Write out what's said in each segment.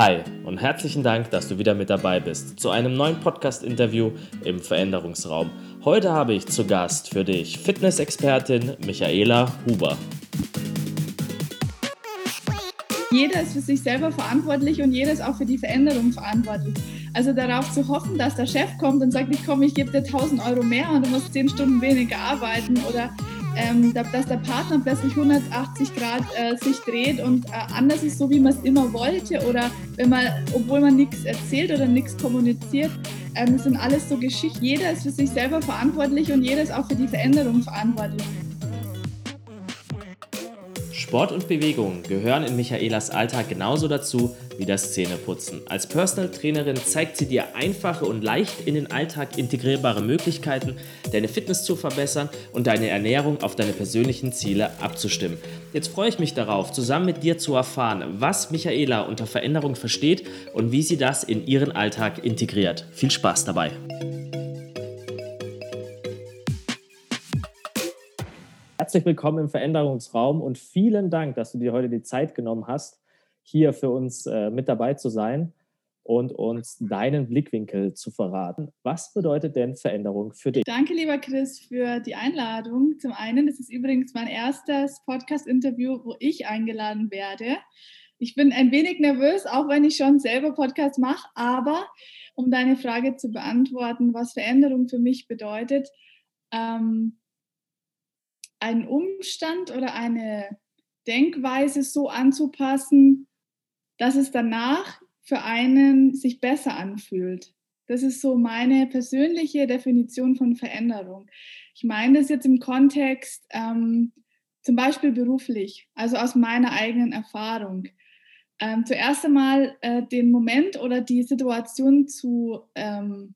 Hi und herzlichen Dank, dass du wieder mit dabei bist zu einem neuen Podcast-Interview im Veränderungsraum. Heute habe ich zu Gast für dich Fitnessexpertin Michaela Huber. Jeder ist für sich selber verantwortlich und jeder ist auch für die Veränderung verantwortlich. Also darauf zu hoffen, dass der Chef kommt und sagt, ich komme, ich gebe dir 1000 Euro mehr und du musst 10 Stunden weniger arbeiten oder ähm, dass der Partner plötzlich 180 Grad äh, sich dreht und äh, anders ist, so wie man es immer wollte oder wenn man, obwohl man nichts erzählt oder nichts kommuniziert, ähm, das sind alles so Geschichten. Jeder ist für sich selber verantwortlich und jeder ist auch für die Veränderung verantwortlich. Sport und Bewegung gehören in Michaelas Alltag genauso dazu wie das Zähneputzen. Als Personal Trainerin zeigt sie dir einfache und leicht in den Alltag integrierbare Möglichkeiten, deine Fitness zu verbessern und deine Ernährung auf deine persönlichen Ziele abzustimmen. Jetzt freue ich mich darauf, zusammen mit dir zu erfahren, was Michaela unter Veränderung versteht und wie sie das in ihren Alltag integriert. Viel Spaß dabei! Herzlich willkommen im Veränderungsraum und vielen Dank, dass du dir heute die Zeit genommen hast, hier für uns äh, mit dabei zu sein und uns deinen Blickwinkel zu verraten. Was bedeutet denn Veränderung für dich? Danke, lieber Chris, für die Einladung. Zum einen, das ist übrigens mein erstes Podcast-Interview, wo ich eingeladen werde. Ich bin ein wenig nervös, auch wenn ich schon selber Podcast mache, aber um deine Frage zu beantworten, was Veränderung für mich bedeutet, ähm, einen Umstand oder eine Denkweise so anzupassen, dass es danach für einen sich besser anfühlt. Das ist so meine persönliche Definition von Veränderung. Ich meine das jetzt im Kontext ähm, zum Beispiel beruflich, also aus meiner eigenen Erfahrung. Ähm, zuerst einmal äh, den Moment oder die Situation zu ähm,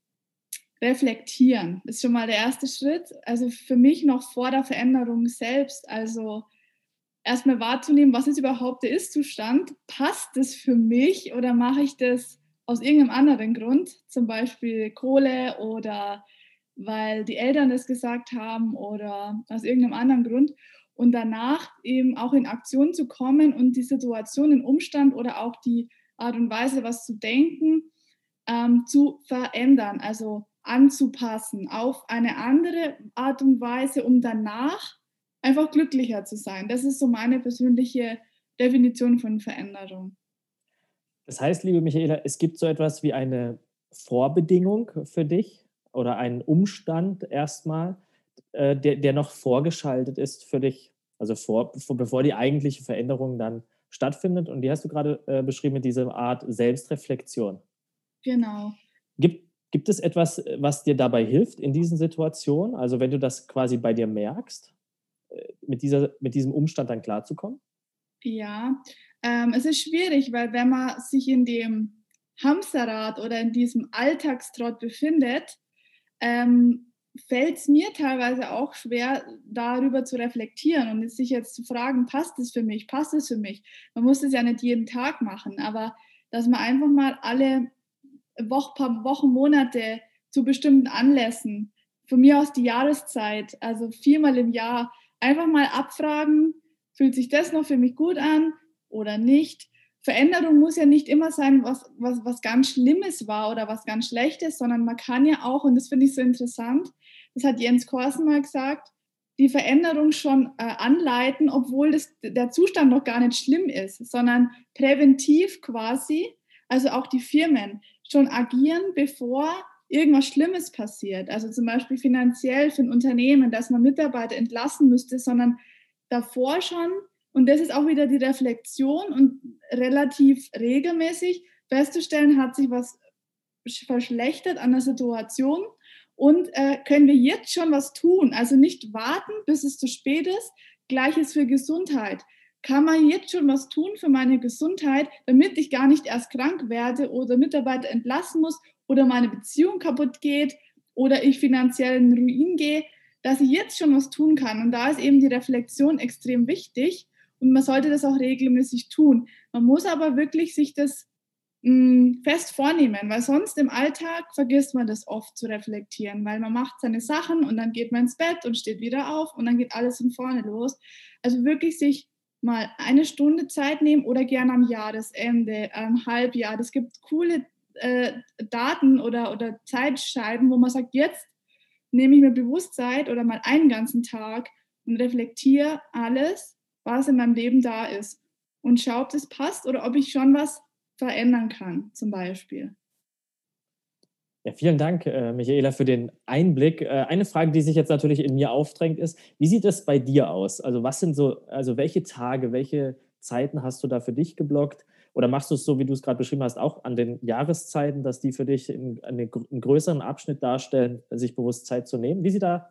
reflektieren. Ist schon mal der erste Schritt. Also für mich noch vor der Veränderung selbst. Also erstmal wahrzunehmen, was ist überhaupt der Ist-Zustand? Passt das für mich oder mache ich das aus irgendeinem anderen Grund? Zum Beispiel Kohle oder weil die Eltern das gesagt haben oder aus irgendeinem anderen Grund. Und danach eben auch in Aktion zu kommen und die Situation, den Umstand oder auch die Art und Weise, was zu denken, ähm, zu verändern. Also anzupassen auf eine andere Art und Weise, um danach einfach glücklicher zu sein. Das ist so meine persönliche Definition von Veränderung. Das heißt, liebe Michaela, es gibt so etwas wie eine Vorbedingung für dich oder einen Umstand erstmal, äh, der, der noch vorgeschaltet ist für dich, also vor, bevor die eigentliche Veränderung dann stattfindet. Und die hast du gerade äh, beschrieben mit dieser Art Selbstreflexion. Genau. Gibt, Gibt es etwas, was dir dabei hilft in diesen Situationen? Also wenn du das quasi bei dir merkst, äh, mit, dieser, mit diesem Umstand dann klarzukommen? Ja, ähm, es ist schwierig, weil wenn man sich in dem Hamsterrad oder in diesem Alltagstrott befindet, ähm, fällt es mir teilweise auch schwer, darüber zu reflektieren und sich jetzt zu fragen, passt es für mich, passt es für mich. Man muss es ja nicht jeden Tag machen, aber dass man einfach mal alle Woche, paar Wochen, Monate zu bestimmten Anlässen, von mir aus die Jahreszeit, also viermal im Jahr, einfach mal abfragen, fühlt sich das noch für mich gut an oder nicht. Veränderung muss ja nicht immer sein, was, was, was ganz Schlimmes war oder was ganz Schlechtes, sondern man kann ja auch, und das finde ich so interessant, das hat Jens Korsen mal gesagt, die Veränderung schon äh, anleiten, obwohl das, der Zustand noch gar nicht schlimm ist, sondern präventiv quasi, also auch die Firmen schon agieren, bevor irgendwas Schlimmes passiert. Also zum Beispiel finanziell für ein Unternehmen, dass man Mitarbeiter entlassen müsste, sondern davor schon, und das ist auch wieder die Reflexion und relativ regelmäßig festzustellen, hat sich was verschlechtert an der Situation und äh, können wir jetzt schon was tun. Also nicht warten, bis es zu spät ist. Gleiches für Gesundheit kann man jetzt schon was tun für meine Gesundheit, damit ich gar nicht erst krank werde oder Mitarbeiter entlassen muss oder meine Beziehung kaputt geht oder ich finanziell in Ruin gehe, dass ich jetzt schon was tun kann. Und da ist eben die Reflexion extrem wichtig und man sollte das auch regelmäßig tun. Man muss aber wirklich sich das mh, hm, fest vornehmen, weil sonst im Alltag vergisst man das oft zu reflektieren, weil man macht seine Sachen und dann geht man ins Bett und steht wieder auf und dann geht alles von vorne los. Also wirklich sich mal eine Stunde Zeit nehmen oder gerne am Jahresende, am Halbjahr. Es gibt coole äh, Daten oder, oder Zeitscheiben, wo man sagt, jetzt nehme ich mir bewusst Zeit oder mal einen ganzen Tag und reflektiere alles, was in meinem Leben da ist und schaue, ob das passt oder ob ich schon was verändern kann, zum Beispiel. Ja, vielen Dank, äh, Michaela, für den Einblick. Äh, eine Frage, die sich jetzt natürlich in mir aufdrängt, ist, wie sieht es bei dir aus? Also was sind so, also welche Tage, welche Zeiten hast du da für dich geblockt? Oder machst du es so, wie du es gerade beschrieben hast, auch an den Jahreszeiten, dass die für dich in, einen, größeren Abschnitt darstellen, sich bewusst Zeit zu nehmen? Wie sieht da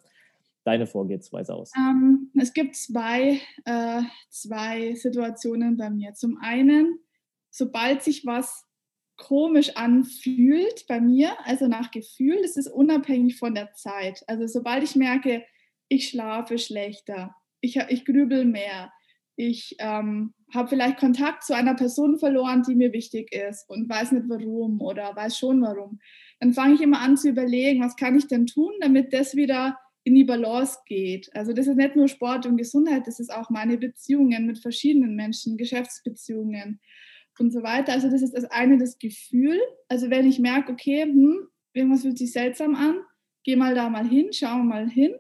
deine Vorgehensweise aus? Ähm, es gibt zwei, äh, zwei Situationen bei mir. Zum einen, sobald sich was komisch anfühlt bei mir, also nach Gefühl, das ist unabhängig von der Zeit. Also sobald ich merke, ich schlafe schlechter, ich, ich grübel mehr, ich ähm, habe vielleicht Kontakt zu einer Person verloren, die mir wichtig ist und weiß nicht warum oder weiß schon warum, dann fange ich immer an zu überlegen, was kann ich denn tun, damit das wieder in die Balance geht. Also das ist nicht nur Sport und Gesundheit, das ist auch meine Beziehungen mit verschiedenen Menschen, Geschäftsbeziehungen und so weiter. Also das ist das eine, das Gefühl. Also wenn ich merke, okay, hm, irgendwas fühlt sich seltsam an, geh mal da mal hin, schau mal hin.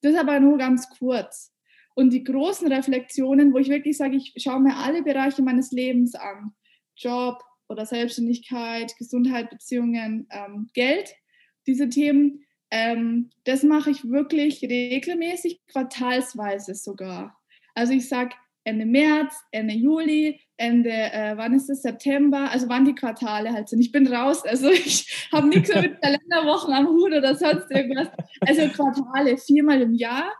Das ist aber nur ganz kurz. Und die großen Reflexionen, wo ich wirklich sage, ich schaue mir alle Bereiche meines Lebens an, Job oder Selbstständigkeit, Gesundheit, Beziehungen, ähm, Geld, diese Themen, ähm, das mache ich wirklich regelmäßig, quartalsweise sogar. Also ich sage Ende März, Ende Juli, Ende, äh, wann ist es, September, also wann die Quartale halt sind. Ich bin raus, also ich habe nichts mit Kalenderwochen am Hut oder sonst irgendwas. Also Quartale, viermal im Jahr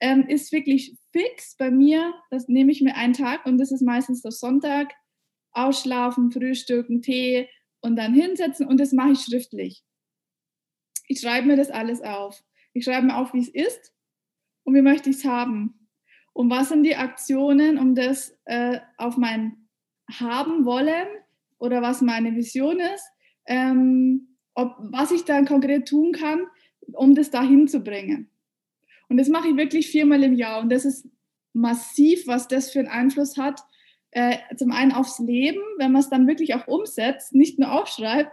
ähm, ist wirklich fix bei mir. Das nehme ich mir einen Tag und das ist meistens der Sonntag. Ausschlafen, frühstücken, Tee und dann hinsetzen und das mache ich schriftlich. Ich schreibe mir das alles auf. Ich schreibe mir auf, wie es ist und wie möchte ich es haben. Und was sind die Aktionen, um das äh, auf mein haben wollen oder was meine Vision ist, ähm, ob, was ich dann konkret tun kann, um das dahin zu bringen. Und das mache ich wirklich viermal im Jahr und das ist massiv, was das für einen Einfluss hat. Äh, zum einen aufs Leben, wenn man es dann wirklich auch umsetzt, nicht nur aufschreibt,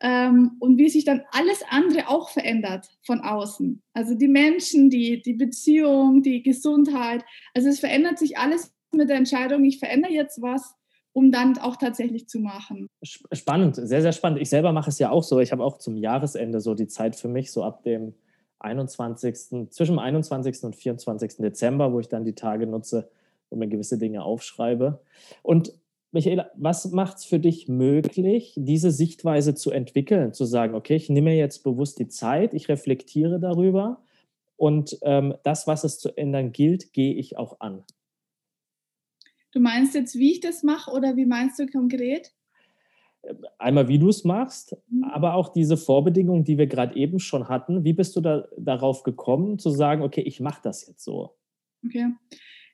ähm, und wie sich dann alles andere auch verändert von außen. Also die Menschen, die, die Beziehung, die Gesundheit. Also es verändert sich alles mit der Entscheidung, ich verändere jetzt was um dann auch tatsächlich zu machen. Spannend, sehr, sehr spannend. Ich selber mache es ja auch so. Ich habe auch zum Jahresende so die Zeit für mich, so ab dem 21., zwischen dem 21. und 24. Dezember, wo ich dann die Tage nutze und mir gewisse Dinge aufschreibe. Und Michaela, was macht es für dich möglich, diese Sichtweise zu entwickeln, zu sagen, okay, ich nehme jetzt bewusst die Zeit, ich reflektiere darüber und ähm, das, was es zu ändern gilt, gehe ich auch an? Du meinst jetzt, wie ich das mache oder wie meinst du konkret? Einmal, wie du es machst, mhm. aber auch diese Vorbedingungen, die wir gerade eben schon hatten. Wie bist du da, darauf gekommen, zu sagen, okay, ich mache das jetzt so? Okay.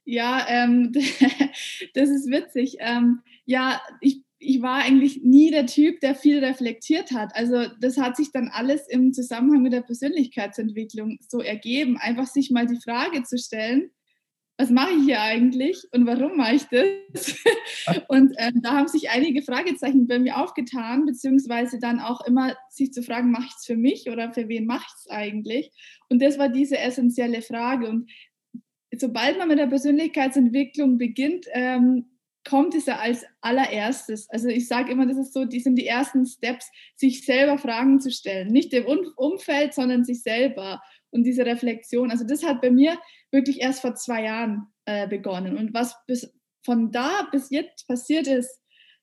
Ja, ähm, das ist witzig. Ähm, ja, ich, ich war eigentlich nie der Typ, der viel reflektiert hat. Also das hat sich dann alles im Zusammenhang mit der Persönlichkeitsentwicklung so ergeben, einfach sich mal die Frage zu stellen, was mache ich hier eigentlich und warum mache ich das? und ähm, da haben sich einige Fragezeichen bei mir aufgetan, beziehungsweise dann auch immer sich zu fragen, mache ich es für mich oder für wen mache ich es eigentlich? Und das war diese essentielle Frage. Und sobald man mit der Persönlichkeitsentwicklung beginnt, ähm, kommt es ja als allererstes. Also ich sage immer, das ist so, die sind die ersten Steps, sich selber Fragen zu stellen. Nicht dem Umfeld, sondern sich selber. Und diese Reflexion, also das hat bei mir wirklich erst vor zwei Jahren äh, begonnen. Und was bis von da bis jetzt passiert ist,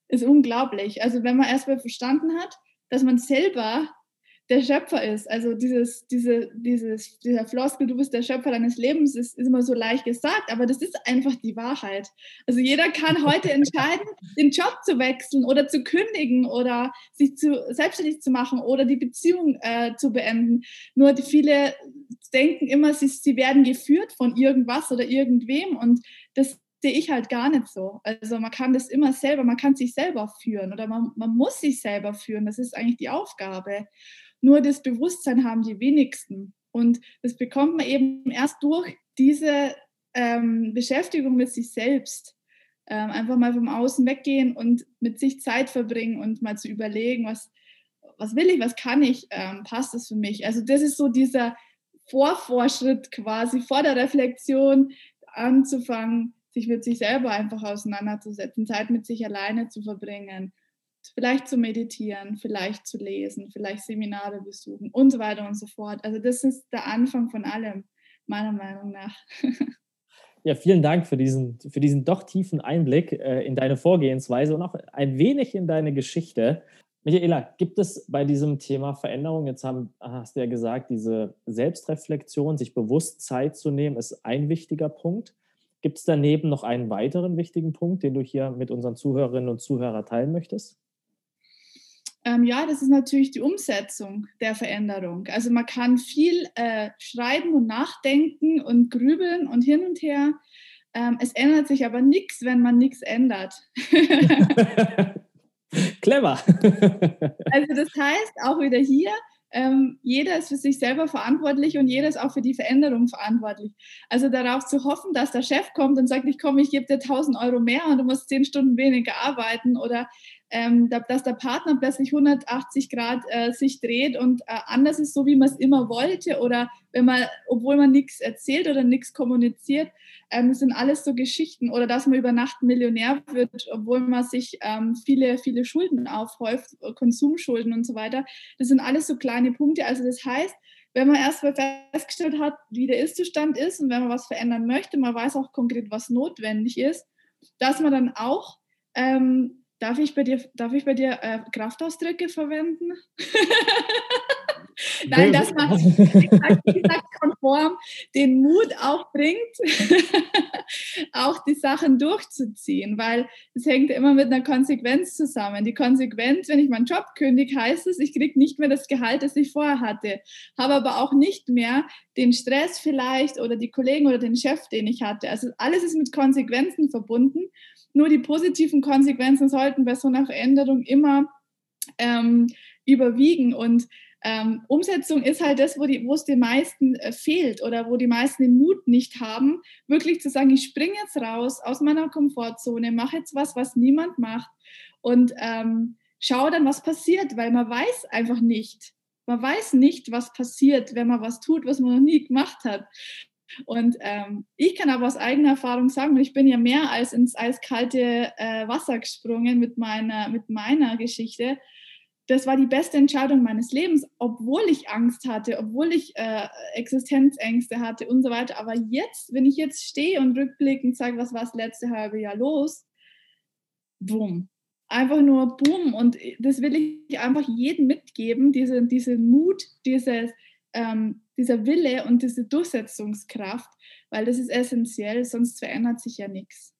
ist unglaublich. Also wenn man erstmal verstanden hat, dass man selber der Schöpfer ist. Also dieses, diese, dieses, dieser Floskel, du bist der Schöpfer deines Lebens, ist, ist immer so leicht gesagt, aber das ist einfach die Wahrheit. Also jeder kann heute entscheiden, den Job zu wechseln oder zu kündigen oder sich zu, selbstständig zu machen oder die Beziehung äh, zu beenden. Nur die viele denken immer, sie, sie werden geführt von irgendwas oder irgendwem und das sehe ich halt gar nicht so. Also man kann das immer selber, man kann sich selber führen oder man, man muss sich selber führen. Das ist eigentlich die Aufgabe. Nur das Bewusstsein haben die wenigsten. Und das bekommt man eben erst durch diese ähm, Beschäftigung mit sich selbst. Ähm, einfach mal vom Außen weggehen und mit sich Zeit verbringen und mal zu überlegen, was, was will ich, was kann ich, ähm, passt das für mich. Also das ist so dieser Vorvorschritt quasi vor der Reflexion anzufangen, sich mit sich selber einfach auseinanderzusetzen, Zeit mit sich alleine zu verbringen, vielleicht zu meditieren, vielleicht zu lesen, vielleicht Seminare besuchen und so weiter und so fort. Also das ist der Anfang von allem, meiner Meinung nach. Ja, vielen Dank für diesen, für diesen doch tiefen Einblick äh, in deine Vorgehensweise und auch ein wenig in deine Geschichte. Michaela, gibt es bei diesem Thema Veränderung, jetzt haben, hast du ja gesagt, diese Selbstreflexion, sich bewusst Zeit zu nehmen, ist ein wichtiger Punkt. Gibt es daneben noch einen weiteren wichtigen Punkt, den du hier mit unseren Zuhörerinnen und Zuhörern teilen möchtest? Ähm, ja, das ist natürlich die Umsetzung der Veränderung. Also man kann viel äh, schreiben und nachdenken und grübeln und hin und her. Ähm, es ändert sich aber nichts, wenn man nichts ändert. Clever. also das heißt, auch wieder hier, ähm, jeder ist für sich selber verantwortlich und jeder ist auch für die Veränderung verantwortlich. Also darauf zu hoffen, dass der Chef kommt und sagt, ich komme, ich gebe dir 1000 Euro mehr und du musst 10 Stunden weniger arbeiten oder ähm, dass der Partner plötzlich 180 Grad äh, sich dreht und äh, anders ist, so wie man es immer wollte oder wenn man, obwohl man nichts erzählt oder nichts kommuniziert, ähm, sind alles so Geschichten oder dass man über Nacht Millionär wird, obwohl man sich ähm, viele, viele Schulden aufhäuft, Konsumschulden und so weiter. Das sind alles so kleine Punkte. Also das heißt, wenn man erst mal festgestellt hat, wie der Ist-Zustand ist und wenn man was verändern möchte, man weiß auch konkret, was notwendig ist, dass man dann auch ähm, Darf ich bei dir, darf ich bei dir äh, Kraftausdrücke verwenden? Nein, dass man konform den Mut auch bringt, auch die Sachen durchzuziehen, weil es hängt immer mit einer Konsequenz zusammen. Die Konsequenz, wenn ich meinen Job kündige, heißt es, ich kriege nicht mehr das Gehalt, das ich vorher hatte, habe aber auch nicht mehr den Stress vielleicht oder die Kollegen oder den Chef, den ich hatte. Also alles ist mit Konsequenzen verbunden. Nur die positiven Konsequenzen sollten bei so einer Veränderung immer ähm, überwiegen und ähm, Umsetzung ist halt das, wo, es den meisten äh, fehlt oder wo die meisten den Mut nicht haben, wirklich zu sagen, ich springe jetzt raus aus meiner Komfortzone, mache jetzt was, was niemand macht und ähm, schaue dann, was passiert, weil man weiß einfach nicht. Man weiß nicht, was passiert, wenn man was tut, was man noch nie gemacht hat. Und ähm, ich kann aber aus eigener Erfahrung sagen, ich bin ja mehr als ins eiskalte äh, Wasser gesprungen mit meiner, mit meiner Geschichte. Das war die beste Entscheidung meines Lebens, obwohl ich Angst hatte, obwohl ich äh, Existenzängste hatte und so weiter. Aber jetzt, wenn ich jetzt stehe und rückblickend sage, was war das letzte halbe Jahr los, boom, einfach nur boom. Und das will ich einfach jedem mitgeben, diese, diesen Mut, dieses, ähm, dieser Wille und diese Durchsetzungskraft, weil das ist essentiell, sonst verändert sich ja nichts.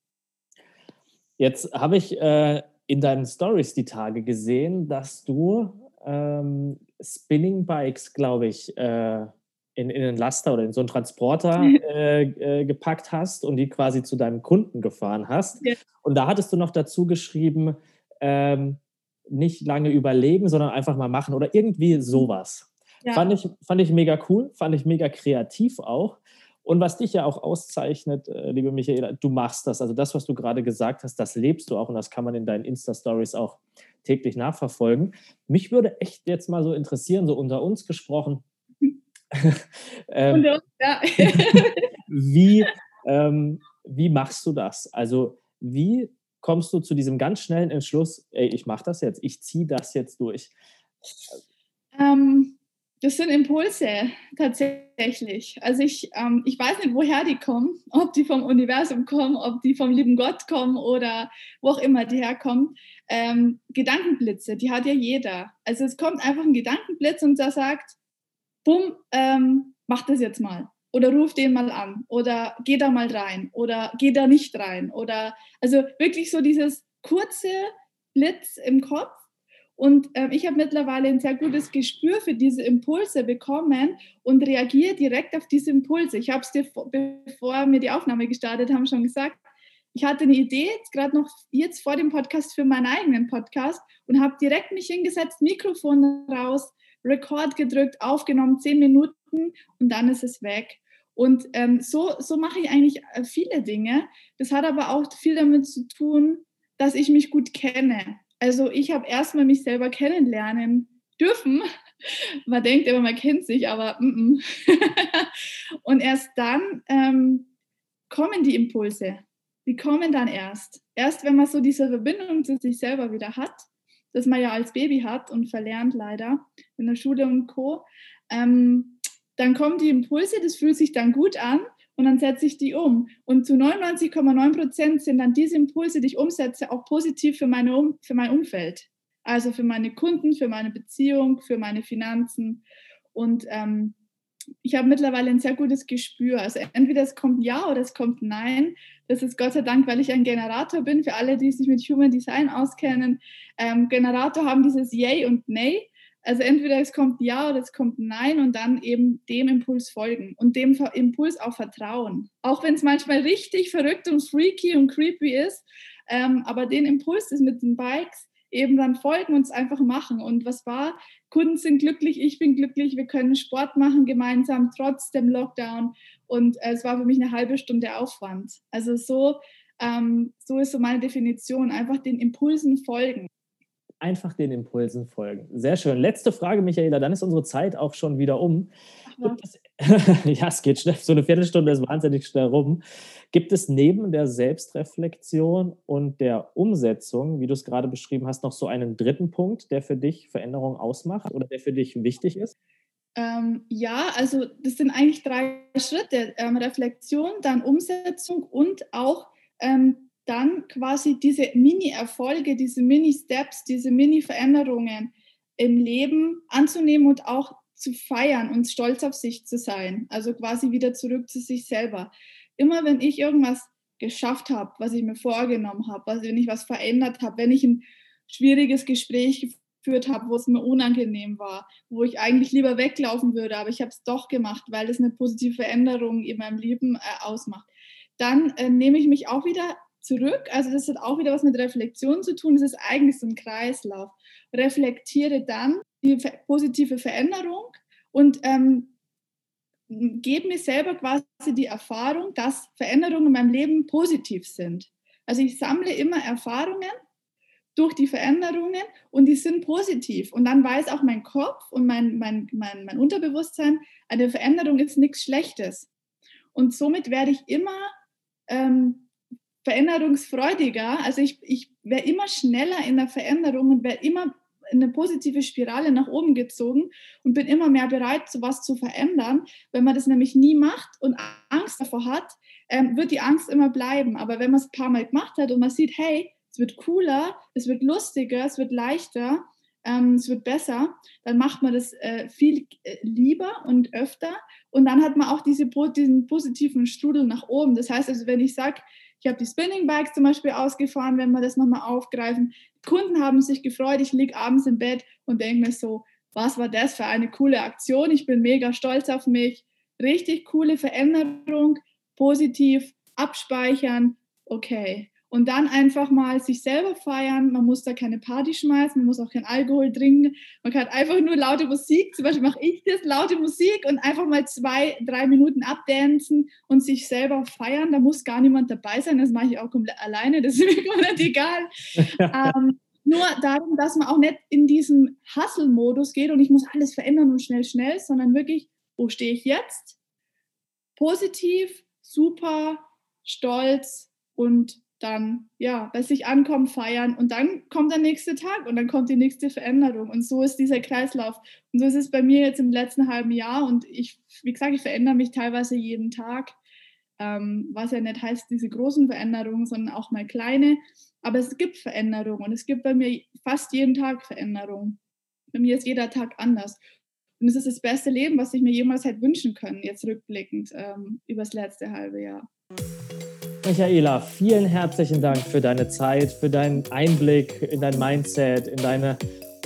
Jetzt habe ich äh, in deinen Stories die Tage gesehen, dass du ähm, Spinning Bikes, glaube ich, äh, in, in einen Laster oder in so einen Transporter äh, äh, gepackt hast und die quasi zu deinem Kunden gefahren hast. Ja. Und da hattest du noch dazu geschrieben, ähm, nicht lange überlegen, sondern einfach mal machen oder irgendwie sowas. Ja. Fand, ich, fand ich mega cool, fand ich mega kreativ auch. Und was dich ja auch auszeichnet, äh, liebe Michaela, du machst das. Also das, was du gerade gesagt hast, das lebst du auch und das kann man in deinen Insta-Stories auch täglich nachverfolgen. Mich würde echt jetzt mal so interessieren, so unter uns gesprochen. ähm, unter uns, ja. wie, ähm, wie machst du das? Also wie kommst du zu diesem ganz schnellen Entschluss, ey, ich mache das jetzt, ich ziehe das jetzt durch? Ähm, das sind Impulse tatsächlich. Also ich, ähm, ich weiß nicht, woher die kommen, ob die vom Universum kommen, ob die vom lieben Gott kommen oder wo auch immer die herkommen. Ähm, Gedankenblitze, die hat ja jeder. Also es kommt einfach ein Gedankenblitz und der sagt, bumm, ähm, mach das jetzt mal. Oder ruf den mal an. Oder geh da mal rein. Oder geh da nicht rein. Oder also wirklich so dieses kurze Blitz im Kopf und äh, ich habe mittlerweile ein sehr gutes Gespür für diese Impulse bekommen und reagiere direkt auf diese Impulse. Ich habe es dir, bevor wir die Aufnahme gestartet haben, schon gesagt. Ich hatte eine Idee, gerade noch jetzt vor dem Podcast für meinen eigenen Podcast und habe direkt mich hingesetzt, Mikrofon raus, Record gedrückt, aufgenommen, zehn Minuten und dann ist es weg. Und ähm, so, so mache ich eigentlich äh, viele Dinge. Das hat aber auch viel damit zu tun, dass ich mich gut kenne. Also ich habe erstmal mich selber kennenlernen dürfen. Man denkt immer, man kennt sich, aber mm -mm. und erst dann ähm, kommen die Impulse. Die kommen dann erst. Erst wenn man so diese Verbindung zu sich selber wieder hat, das man ja als Baby hat und verlernt leider in der Schule und Co. Ähm, dann kommen die Impulse, das fühlt sich dann gut an und dann setze ich die um. Und zu 99,9 Prozent sind dann diese Impulse, die ich umsetze, auch positiv für, meine um für mein Umfeld. Also für meine Kunden, für meine Beziehung, für meine Finanzen. Und ähm, ich habe mittlerweile ein sehr gutes Gespür. Also entweder es kommt Ja oder es kommt Nein. Das ist Gott sei Dank, weil ich ein Generator bin. Für alle, die sich mit Human Design auskennen, ähm, Generator haben dieses Yay und Nay. Also entweder es kommt Ja oder es kommt Nein und dann eben dem Impuls folgen und dem Impuls auch vertrauen. Auch wenn es manchmal richtig verrückt und freaky und creepy ist, ähm, aber den Impuls ist mit den Bikes eben dann folgen und es einfach machen. Und was war? Kunden sind glücklich, ich bin glücklich, wir können Sport machen gemeinsam trotz dem Lockdown. Und äh, es war für mich eine halbe Stunde Aufwand. Also so, ähm, so ist so meine Definition, einfach den Impulsen folgen. Einfach den Impulsen folgen. Sehr schön. Letzte Frage, Michaela, dann ist unsere Zeit auch schon wieder um. Ja. ja, es geht schnell. So eine Viertelstunde ist wahnsinnig schnell rum. Gibt es neben der Selbstreflexion und der Umsetzung, wie du es gerade beschrieben hast, noch so einen dritten Punkt, der für dich Veränderung ausmacht oder der für dich wichtig ist? Ähm, ja, also das sind eigentlich drei Schritte. Ähm, Reflexion, dann Umsetzung und auch ähm, dann quasi diese Mini-Erfolge, diese Mini-Steps, diese Mini-Veränderungen im Leben anzunehmen und auch zu feiern und stolz auf sich zu sein. Also quasi wieder zurück zu sich selber immer wenn ich irgendwas geschafft habe, was ich mir vorgenommen habe, was, wenn ich was verändert habe, wenn ich ein schwieriges Gespräch geführt habe, wo es mir unangenehm war, wo ich eigentlich lieber weglaufen würde, aber ich habe es doch gemacht, weil es eine positive Veränderung in meinem Leben äh, ausmacht, dann äh, nehme ich mich auch wieder zurück. Also das hat auch wieder was mit Reflexion zu tun. Das ist eigentlich so ein Kreislauf. Reflektiere dann die positive Veränderung und ähm, gebe mir selber quasi die Erfahrung, dass Veränderungen in meinem Leben positiv sind. Also ich sammle immer Erfahrungen durch die Veränderungen und die sind positiv. Und dann weiß auch mein Kopf und mein, mein, mein, mein Unterbewusstsein, eine Veränderung ist nichts Schlechtes. Und somit werde ich immer ähm, veränderungsfreudiger. Also ich, ich werde immer schneller in der Veränderung und werde immer in eine positive Spirale nach oben gezogen und bin immer mehr bereit, sowas zu verändern. Wenn man das nämlich nie macht und Angst davor hat, ähm, wird die Angst immer bleiben. Aber wenn man es ein paar Mal gemacht hat und man sieht, hey, es wird cooler, es wird lustiger, es wird leichter, ähm, es wird besser, dann macht man das äh, viel äh, lieber und öfter. Und dann hat man auch diese, diesen positiven Strudel nach oben. Das heißt also, wenn ich sage, ich habe die Spinning Bikes zum Beispiel ausgefahren, wenn wir das nochmal aufgreifen. Kunden haben sich gefreut, ich liege abends im Bett und denke mir so, was war das für eine coole Aktion? Ich bin mega stolz auf mich. Richtig coole Veränderung, positiv abspeichern. Okay, und dann einfach mal sich selber feiern. Man muss da keine Party schmeißen, man muss auch keinen Alkohol trinken. Man kann einfach nur laute Musik, zum Beispiel mache ich das, laute Musik und einfach mal zwei, drei Minuten abdancen und sich selber feiern. Da muss gar niemand dabei sein, das mache ich auch komplett alleine, das ist mir komplett egal. ähm, nur darum, dass man auch nicht in diesen Hustle-Modus geht und ich muss alles verändern und schnell, schnell, sondern wirklich, wo stehe ich jetzt? Positiv, super, stolz und dann ja bei sich ankommen, feiern und dann kommt der nächste Tag und dann kommt die nächste Veränderung. Und so ist dieser Kreislauf. Und so ist es bei mir jetzt im letzten halben Jahr. Und ich, wie gesagt, ich verändere mich teilweise jeden Tag, ähm, was ja nicht heißt diese großen Veränderungen, sondern auch mal kleine, aber es gibt Veränderungen und es gibt bei mir fast jeden Tag Veränderungen. Bei mir ist jeder Tag anders. Und es ist das beste Leben, was ich mir jemals hätte wünschen können, jetzt rückblickend ähm, über das letzte halbe Jahr. Michaela, vielen herzlichen Dank für deine Zeit, für deinen Einblick in dein Mindset, in deine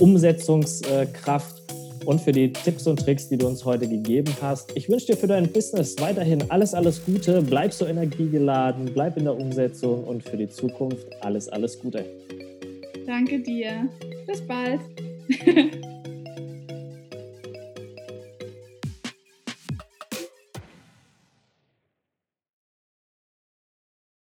Umsetzungskraft und für die Tipps und Tricks, die du uns heute gegeben hast. Ich wünsche dir für dein Business weiterhin alles, alles Gute. Bleib so energiegeladen, bleib in der Umsetzung und für die Zukunft alles, alles Gute. Danke dir. Bis bald.